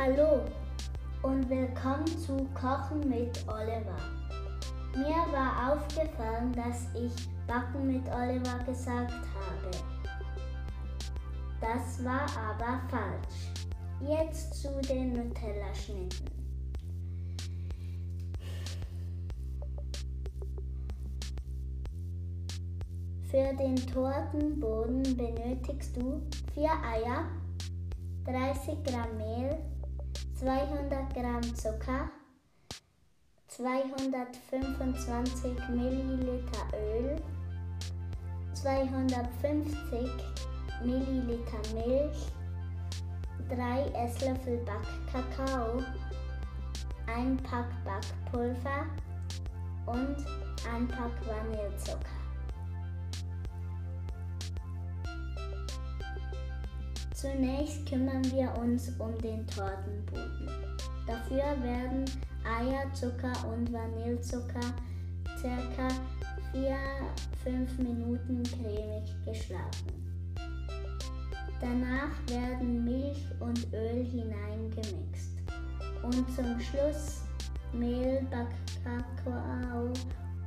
Hallo und willkommen zu Kochen mit Oliver. Mir war aufgefallen, dass ich Backen mit Oliver gesagt habe. Das war aber falsch. Jetzt zu den Nutella-Schnitten. Für den Tortenboden benötigst du 4 Eier, 30 Gramm Mehl, 200 Gramm Zucker, 225 Milliliter Öl, 250 Milliliter Milch, 3 Esslöffel Backkakao, 1 Pack Backpulver und 1 Pack Vanillezucker. Zunächst kümmern wir uns um den Tortenboden. Dafür werden Eier, Zucker und Vanillezucker ca. 4-5 Minuten cremig geschlagen. Danach werden Milch und Öl hineingemixt und zum Schluss Mehl, Backkakao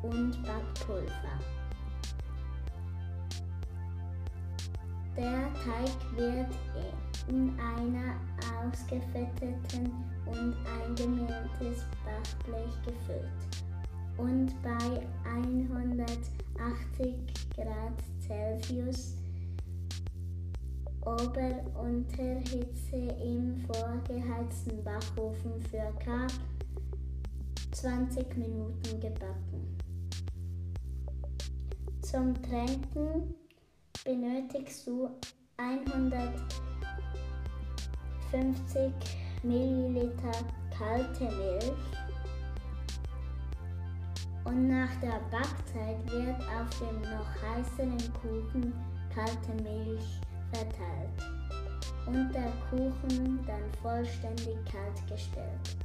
und Backpulver. Der Teig wird in einer ausgefetteten und eingemehltes Backblech gefüllt und bei 180 Grad Celsius Ober-Unterhitze im vorgeheizten Backofen für ca. 20 Minuten gebacken. Zum Tränken benötigst du 150 Milliliter kalte Milch und nach der Backzeit wird auf dem noch heißeren Kuchen kalte Milch verteilt und der Kuchen dann vollständig kalt gestellt.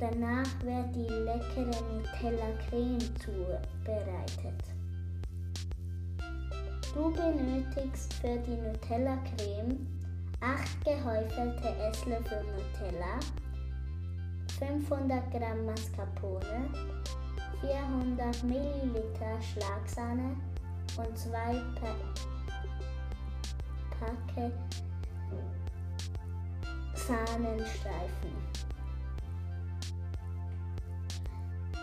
Danach wird die leckere Nutella-Creme zubereitet. Du benötigst für die Nutella-Creme 8 gehäufelte Esslöffel Nutella, 500 Gramm Mascarpone, 400 Milliliter Schlagsahne und 2 pa Packe Sahnenstreifen.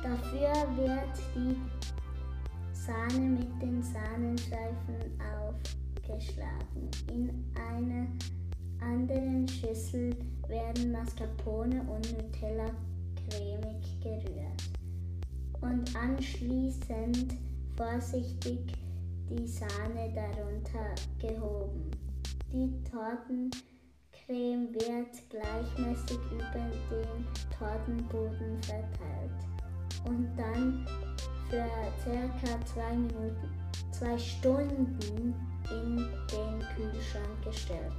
Dafür wird die Sahne mit den Sahnenstreifen aufgeschlagen. In einer anderen Schüssel werden Mascarpone und Nutella cremig gerührt und anschließend vorsichtig die Sahne darunter gehoben. Die Tortencreme wird gleichmäßig über den Tortenboden verteilt und dann für circa zwei Minuten, zwei Stunden in den Kühlschrank gestellt.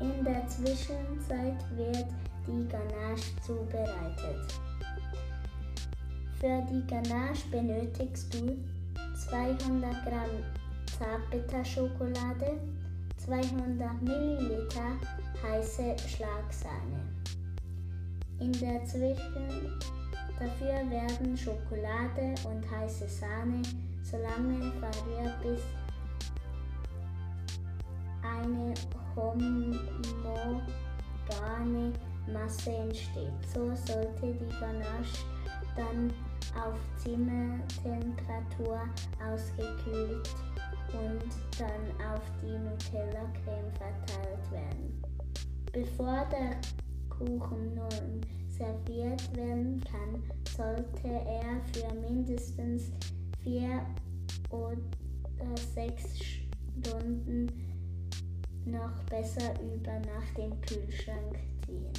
In der Zwischenzeit wird die Ganache zubereitet. Für die Ganache benötigst du 200 Gramm Zartbitterschokolade, 200 Milliliter heiße Schlagsahne. In der Zwischen dafür werden Schokolade und heiße Sahne so lange verrührt, bis eine homogene Masse entsteht. So sollte die Ganache dann auf Zimmertemperatur ausgekühlt und dann auf die Nutella-Creme verteilt werden. Bevor der Kuchen nun serviert werden kann, sollte er für mindestens vier oder sechs Stunden noch besser über Nacht im Kühlschrank ziehen.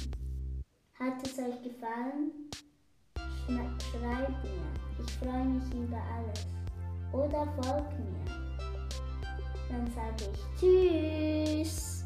Hat es euch gefallen? Schreibt mir. Ich freue mich über alles. Oder folgt mir. Dann sage ich Tschüss.